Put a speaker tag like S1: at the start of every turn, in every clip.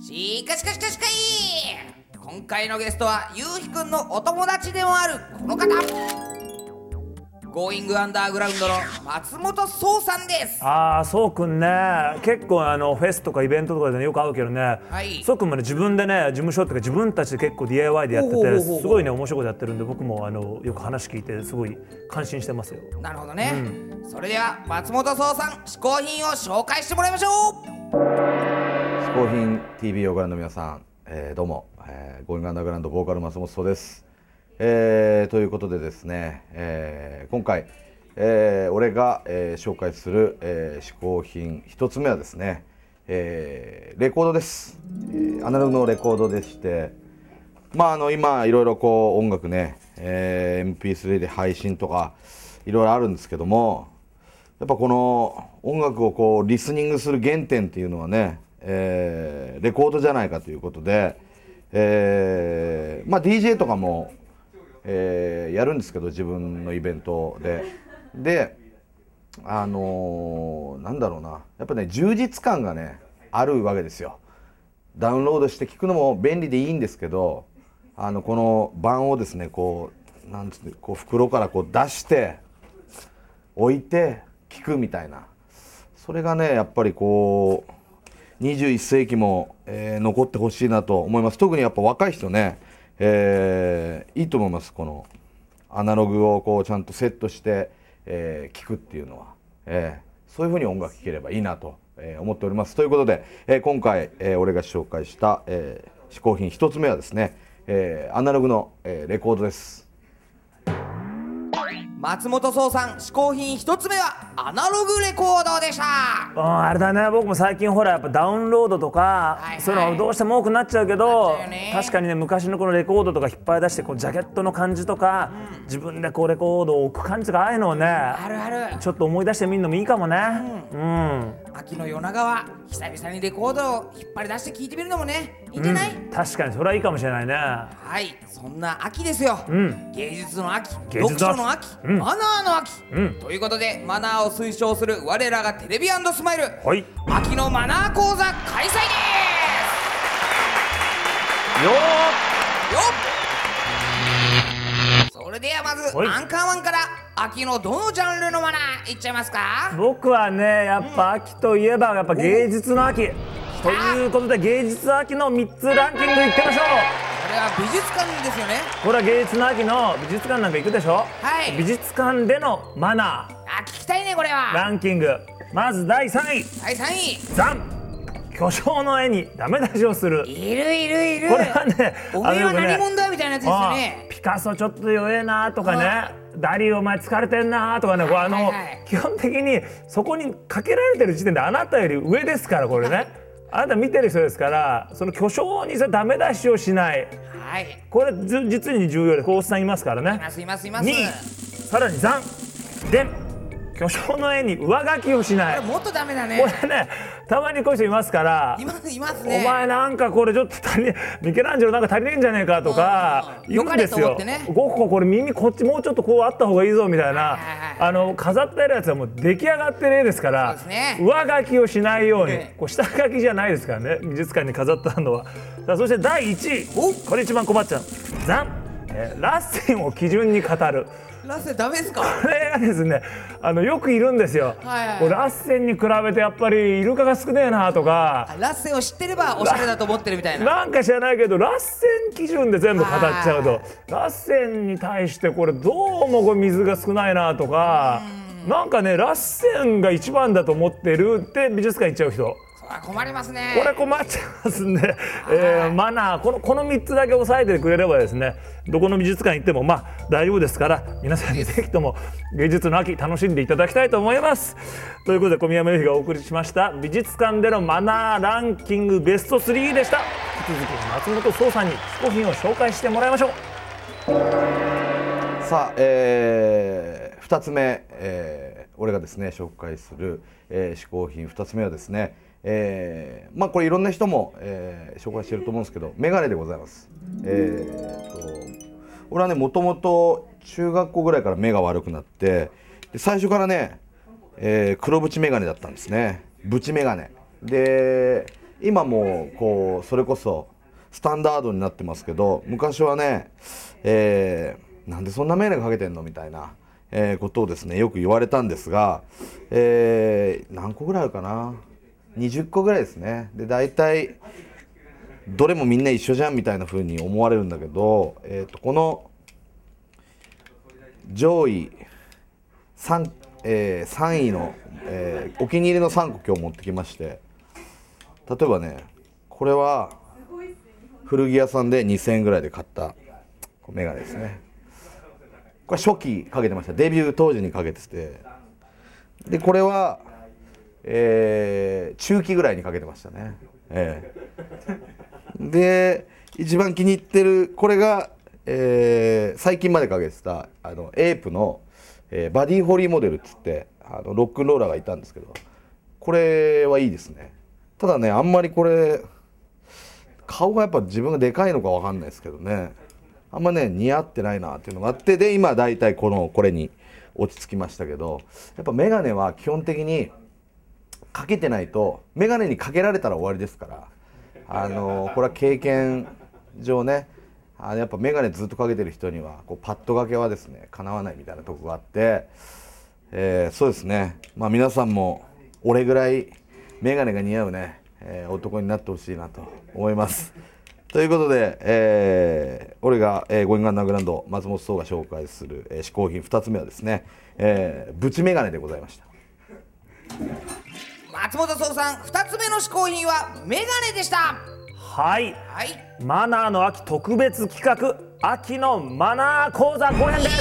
S1: しかしかしかしかい今回のゲストはゆうひくんのお友達でもあるこの方。ゴーイングアンダーグラウンドの松本壮さんです。
S2: ああそうくんね。結構あのフェスとかイベントとかで、ね、よく会うけどね、
S1: はい。
S2: そうくんもね自分でね事務所っていうか自分たちで結構 DIY でやっててすごいね面白いことやってるんで僕もあのよく話聞いてすごい感心してますよ。
S1: なるほどね、それでは松本壮さん嗜好品を紹介してもらいましょう
S3: 嗜好品 TV をご覧の皆さん、えーどうも、えー、ゴーイングアンダーグラウンドボーカル松本です、えーということでですね、えー今回、えー俺が、えー紹介する、えー嗜好品一つ目はですね、えーレコードです、えーアナログのレコードでしてまああの今いろいろこう音楽ね、えー MP3 で配信とかいろいろあるんですけどもやっぱこの音楽をこうリスニングする原点っていうのはね、えーレコードじゃないかということで、えーまあ DJ とかも、えーやるんですけど自分のイベントで。であのーなんだろうな。やっぱね充実感がねあるわけですよ。ダウンロードして聞くのも便利でいいんですけどあのこの盤をですねこうなんつってこう袋からこう出して置いて聞くみたいな。それがねやっぱりこう21世紀も、えー残ってほしいなと思います。特にやっぱ若い人ね、えーいいと思います。このアナログをこうちゃんとセットして、えー聞くっていうのは、えーそういうふうに音楽聴ければいいなと、えー思っております。ということで、えー今回、えー俺が紹介した、えー嗜好品一つ目はですね、えーアナログの、えーレコードです。
S1: 松本壮さん嗜好品一つ目はアナログレコードでした。
S2: うんあれだね。僕も最近ほらやっぱダウンロードとか、
S1: はいはい。
S2: そういうのどうしても多くなっちゃうけど
S1: ね。
S2: 確かにね昔のこのレコードとか引っ張り出してこうジャケットの感じとか、自分でこうレコードを置く感じとかああいうのをね
S1: あるある。
S2: ちょっと思い出してみるのもいいかもね。うん、
S1: 秋の夜長は久々にレコードを引っ張り出して聞いてみるのもねいいんじゃない、
S2: 確かにそれはいいかもしれないね。
S1: はい。そんな秋ですよ、
S2: ん。
S1: 芸術の秋
S2: 芸術の秋。
S1: 読書の秋、
S2: うん
S1: マナーの秋、
S2: うん。
S1: ということでマナーを推奨する我らがテレビスマイル。
S2: はい。よ
S1: 秋のマナー講座開催
S2: ー
S1: です。よっ。それではまず
S2: はい。
S1: アンカーワンから秋のどのジャンルのマナーいっちゃいますか？
S2: 僕はねやっぱ秋といえばやっぱ芸術の秋。ということで芸術秋の3つランキングいってみましょう。
S1: これは美術館ですよね。
S2: これは芸術の秋の美術館なんか行くでしょ、
S1: はい。
S2: 美術館でのマナ
S1: あ聞きたいねこれ
S2: ー
S1: は。
S2: ランキング。まず第3位。
S1: 第3位。
S2: ザン。巨匠の絵にダメ出しをする。
S1: いるいるいる。
S2: これはね
S1: おめえは何者だみたいなやつですよ
S2: あ
S1: ね。
S2: あピカソちょっと弱えなとかね。ダリーお前疲れてんなとかね。これあの、基本的にそこにかけられてる時点であなたより上ですからこれねあなた見てる人ですからその巨匠にさダメ出しをしない。
S1: はい。
S2: これず実に重要でコースさんいますからね。
S1: いますいますいます。
S2: 2位さらにザンで巨匠の絵に上書きをしない。
S1: もっとダメだね。
S2: これねたまにこういう人いますから
S1: いますいます
S2: お
S1: ね
S2: 前なんかこれちょっと足りミケランジェロなんか足りねえんじゃねえかとか
S1: うん。
S2: 言うんですよ。
S1: ね。
S2: ゴッホこれ耳こっちもうちょっとこうあった方がいいぞみたいなあの飾ってあるやつはもう出来上がってる絵ですから
S1: ね。
S2: 上書きをしないように。
S1: ええ。
S2: こう下書きじゃないですからね美術館に飾ってあるのは。さあそして第1位。これ一番困っちゃう。ザン、えーラッセンを基準に語る。
S1: ラッセンダメですか？
S2: これがですねあのよくいるんですよ、
S1: はいはい
S2: これラッセンに比べてやっぱりイルカが少ねえなとか。
S1: あラッセンを知ってればおしゃれだと思ってるみたいな。
S2: なんか知らないけどラッセン基準で全部語っちゃうと。
S1: はい
S2: ラッセンに対してこれどうもこれ水が少ないなとか。なんかねラッセンが一番だと思ってるって美術館行っちゃう人
S1: 困りますね。
S2: これ困っちゃいますんで、えーマナーこのこの3つだけ押さえてくれればですねどこの美術館行ってもまあ大丈夫ですから皆さんにぜひとも芸術の秋楽しんでいただきたいと思います。ということで小宮山由紀がお送りしました美術館でのマナーランキングベスト3でした。引き続き松本壮さんに試行品を紹介してもらいましょう。
S3: さあ、えー、2つ目、えー、俺がですね紹介する、えー、嗜好品2つ目はですね、えー、まあこれいろんな人も、えー、紹介してると思うんですけどメガネでございます。えー、と俺はねもともと中学校ぐらいから目が悪くなってで最初からね、えー、黒縁メガネだったんですね。縁メガネ。で今もこうそれこそスタンダードになってますけど昔はね、えーなんでそんなメガネかけてんのみたいな、えーことをですねよく言われたんですが、えー何個ぐらいあるかな。20個ぐらいですね。で大体どれもみんな一緒じゃんみたいな風に思われるんだけど、えー、とこの上位 3,、えー3位の、えーお気に入りの3個今日持ってきまして。例えばねこれは古着屋さんで2000円ぐらいで買ったメガネですね。これ初期かけてました。デビュー当時にかけてて。でこれは、えー中期ぐらいにかけてましたね。ええ。で一番気に入ってるこれが、えー最近までかけてたあのエープの、えーバディホリーモデルっつってあのロックンローラーがいたんですけどこれはいいですね。ただねあんまりこれ顔がやっぱ自分がでかいのかわかんないですけどね。あんまね似合ってないなっていうのがあってで今大体このこれに落ち着きましたけどやっぱ眼鏡は基本的にかけてないと眼鏡にかけられたら終わりですからあのこれは経験上ねあやっぱ眼鏡ずっとかけてる人にはこうパッド掛けはですねかなわないみたいなとこがあって、えーそうですねまあ皆さんも俺ぐらい眼鏡が似合うね、えー男になってほしいなと思います。ということで、えー俺が、えー、ゴインガンダーグランド松本壮が紹介する、えー、品2つ目はですね、えー、ブチメガネでございました。
S1: 松本壮さん2つ目の嗜好品はメガネでした。
S2: はい。
S1: はい。
S2: マナーの秋特別企画秋のマナー講座後編です。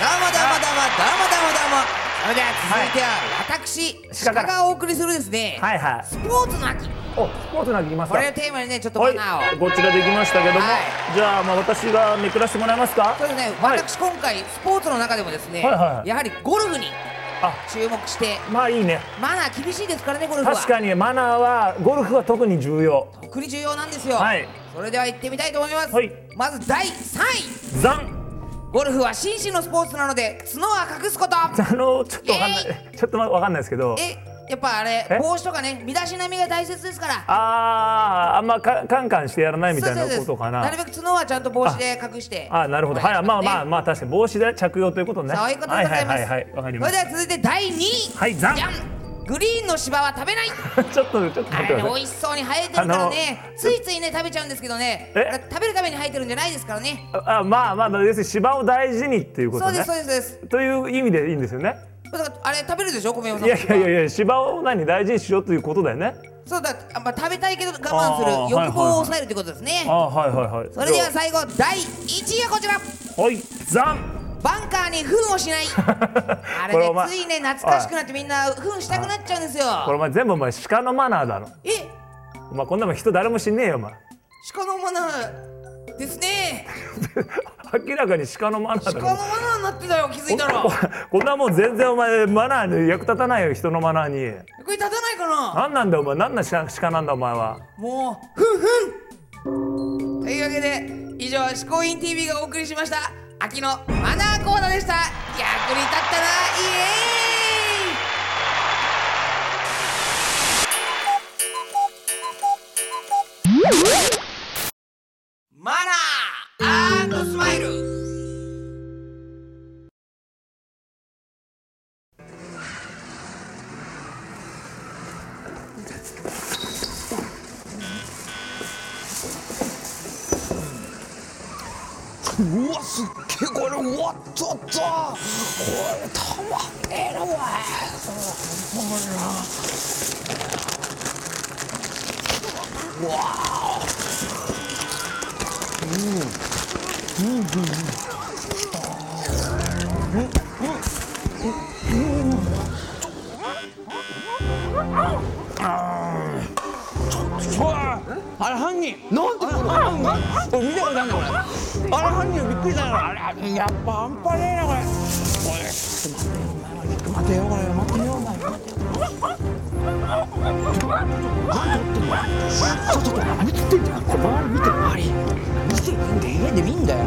S1: どうもどうもどうもどうもどうもどうも。それでは続いては私、鹿がお送りするですね、
S2: はいはい。
S1: スポーツの秋。
S2: おスポーツなんかいきますか
S1: これをテーマにねちょっと
S2: はい
S1: マナーを、
S2: こちらできましたけども、
S1: はい。
S2: じゃあまあ私がめくらせてもらえますか？
S1: そうですね、
S2: はい
S1: 私今回スポーツの中でもですね、
S2: はいはい。はい
S1: やはりゴルフに
S2: あ
S1: 注目して。
S2: まあいいね。
S1: マナー厳しいですからねゴルフは。
S2: 確かにマナーはゴルフは特に重要。
S1: 特に重要なんですよ、
S2: はい。
S1: それでは行ってみたいと思います、
S2: はい。
S1: まず第3位。
S2: ザン。
S1: ゴルフは紳士のスポーツなので角は隠すこと。
S2: あのちょっとわかんない、ちょっとわかんないですけど。
S1: えやっぱあれ
S2: え？
S1: 帽子とかね身だしなみが大切ですから。
S2: あーあんまかカンカンしてやらないみたいなことかな。
S1: なるべく角はちゃんと帽子で隠して。
S2: あなるほど、はい。い、まあまあ
S1: し
S2: まあ確かに帽子で着用ということね。
S1: そういうことでございます、
S2: はいはいはいはいわかりまし
S1: それでは続いて第2位。
S2: はいザン。
S1: じゃん。グリーンの芝は食べない。
S2: た ちょっとちょっと待って
S1: 美味しそうに生えてるからね。ついついね食べちゃうんですけどね。食べるために生えてるんじゃないですからね。
S2: ああまあまあ要するに芝を大事にっていうことね。
S1: そうですそうです。
S2: という意味でいいんですよね
S1: あれ食べるでしょ米山さん。
S2: いやいやいやいや芝を何大事にしようということだよね。
S1: そうだあ、まあ、食べたいけど我慢する欲望を抑えるってことですね、
S2: あはいはいはい。
S1: それでは最後第1位はこちら
S2: はいザン。
S1: バンカーに糞をしない。あれねついね懐かしくなってみんな糞したくなっちゃうんですよ。
S2: これお前全部お前鹿のマナーだろ。
S1: え？
S2: お前こんなもん人誰も知んねえよお前。
S1: 鹿のマナーですね
S2: 明らかに鹿のマナーだろ
S1: 鹿のマナーになってたよ気づいたら。
S2: ここんなもん全然お前マナーに役立たないよ人のマナーに。
S1: これ立たないかな。
S2: 何なんだよお前。何な鹿鹿なんだお前は。
S1: もうふんふん。というわけで以上「嗜好品 TV」がお送りしました。秋のマナー講座でした。役に立ったなイエー
S4: うわすっげけこれうわっとっと。これたまん。ねえなおいうわあれ人なんてこれ見たことあるのこれ。あれ犯人びっくりだよあれやっぱ半端ねえなこれ。おい待て待てよこれ。待てよお前。何やってんのちょっと何食ってんだよ。これ周り見て周り見てるんで家で見んだよ。